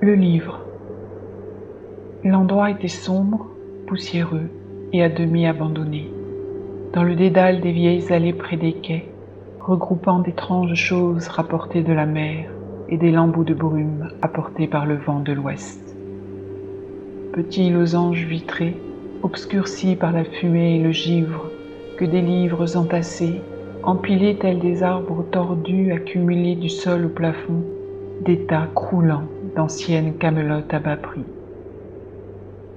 Le livre. L'endroit était sombre, poussiéreux et à demi abandonné. Dans le dédale des vieilles allées près des quais, regroupant d'étranges choses rapportées de la mer et des lambeaux de brume apportés par le vent de l'ouest. Petits losanges vitrés, obscurcis par la fumée et le givre, que des livres entassés empilés tels des arbres tordus accumulés du sol au plafond, des tas croulants d'anciennes camelotes à bas prix.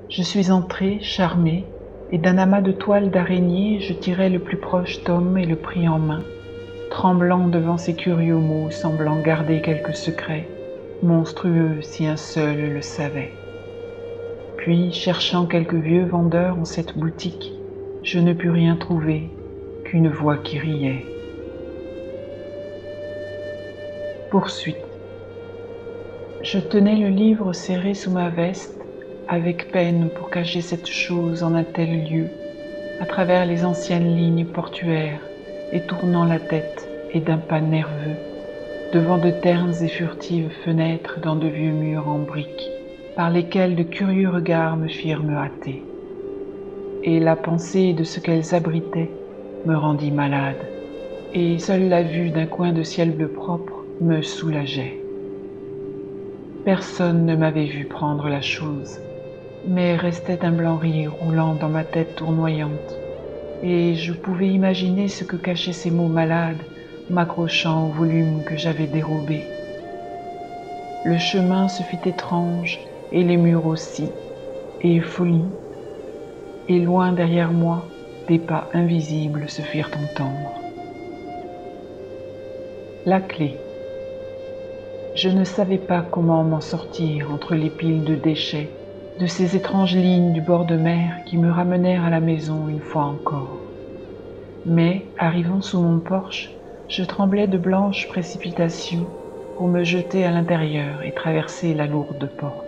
Je suis entré, charmé, et d'un amas de toiles d'araignée, je tirai le plus proche tome et le pris en main, tremblant devant ces curieux mots semblant garder quelque secret, monstrueux si un seul le savait. Puis, cherchant quelques vieux vendeurs en cette boutique, je ne pus rien trouver qu'une voix qui riait. Poursuite. Je tenais le livre serré sous ma veste, avec peine pour cacher cette chose en un tel lieu, à travers les anciennes lignes portuaires, et tournant la tête et d'un pas nerveux, devant de ternes et furtives fenêtres dans de vieux murs en briques, par lesquels de curieux regards me firent me hâter. Et la pensée de ce qu'elles abritaient me rendit malade, et seule la vue d'un coin de ciel bleu propre me soulageait. Personne ne m'avait vu prendre la chose, mais restait un blanc rire roulant dans ma tête tournoyante, et je pouvais imaginer ce que cachaient ces mots malades m'accrochant au volume que j'avais dérobé. Le chemin se fit étrange, et les murs aussi, et folie, et loin derrière moi, des pas invisibles se firent entendre. La clé. Je ne savais pas comment m'en sortir entre les piles de déchets, de ces étranges lignes du bord de mer qui me ramenèrent à la maison une fois encore. Mais, arrivant sous mon porche, je tremblais de blanches précipitations pour me jeter à l'intérieur et traverser la lourde porte.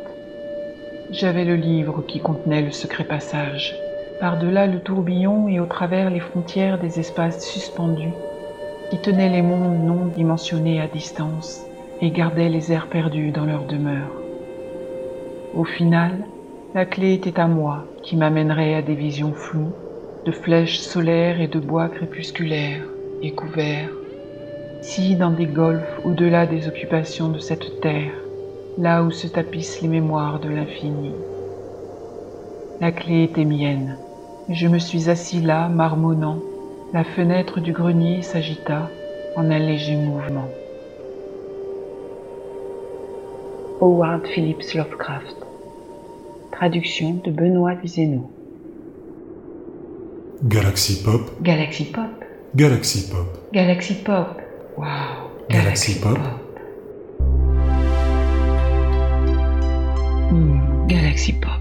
J'avais le livre qui contenait le secret passage par-delà le tourbillon et au travers les frontières des espaces suspendus, qui tenaient les mondes non dimensionnés à distance et gardaient les airs perdus dans leur demeure. Au final, la clé était à moi qui m'amènerait à des visions floues, de flèches solaires et de bois crépusculaires et couverts, si dans des golfs au-delà des occupations de cette terre, là où se tapissent les mémoires de l'infini. La clé était mienne, je me suis assis là, marmonnant. La fenêtre du grenier s'agita en un léger mouvement. Howard Phillips Lovecraft. Traduction de Benoît Vizeno. Galaxy Pop. Galaxy Pop. Galaxy Pop. Galaxy Pop. Wow. Galaxy, Pop. Hmm, Galaxy Pop.